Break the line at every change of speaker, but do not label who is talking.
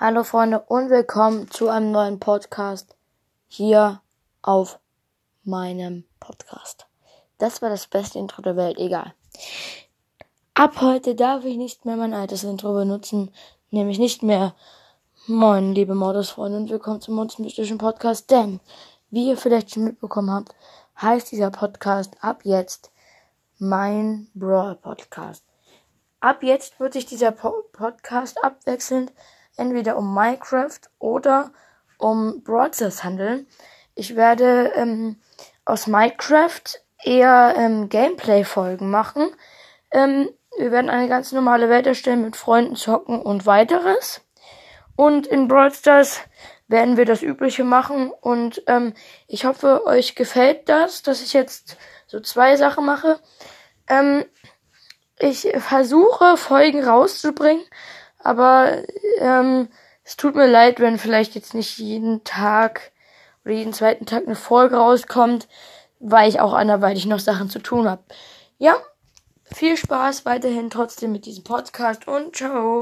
Hallo Freunde und willkommen zu einem neuen Podcast hier auf meinem Podcast. Das war das beste Intro der Welt, egal. Ab heute darf ich nicht mehr mein altes Intro benutzen, nämlich nicht mehr Moin, liebe Modus-Freunde und willkommen zum Monstermystischen Podcast, denn, wie ihr vielleicht schon mitbekommen habt, heißt dieser Podcast ab jetzt mein Brawl Podcast. Ab jetzt wird sich dieser po Podcast abwechselnd entweder um Minecraft oder um Broadcast handeln. Ich werde ähm, aus Minecraft eher ähm, Gameplay-Folgen machen. Ähm, wir werden eine ganz normale Welt erstellen mit Freunden zocken und weiteres. Und in Brawl Stars werden wir das Übliche machen. Und ähm, ich hoffe, euch gefällt das, dass ich jetzt so zwei Sachen mache. Ähm, ich versuche, Folgen rauszubringen, aber ähm, es tut mir leid, wenn vielleicht jetzt nicht jeden Tag oder jeden zweiten Tag eine Folge rauskommt, weil ich auch anderweitig noch Sachen zu tun habe. Ja, viel Spaß weiterhin trotzdem mit diesem Podcast und ciao.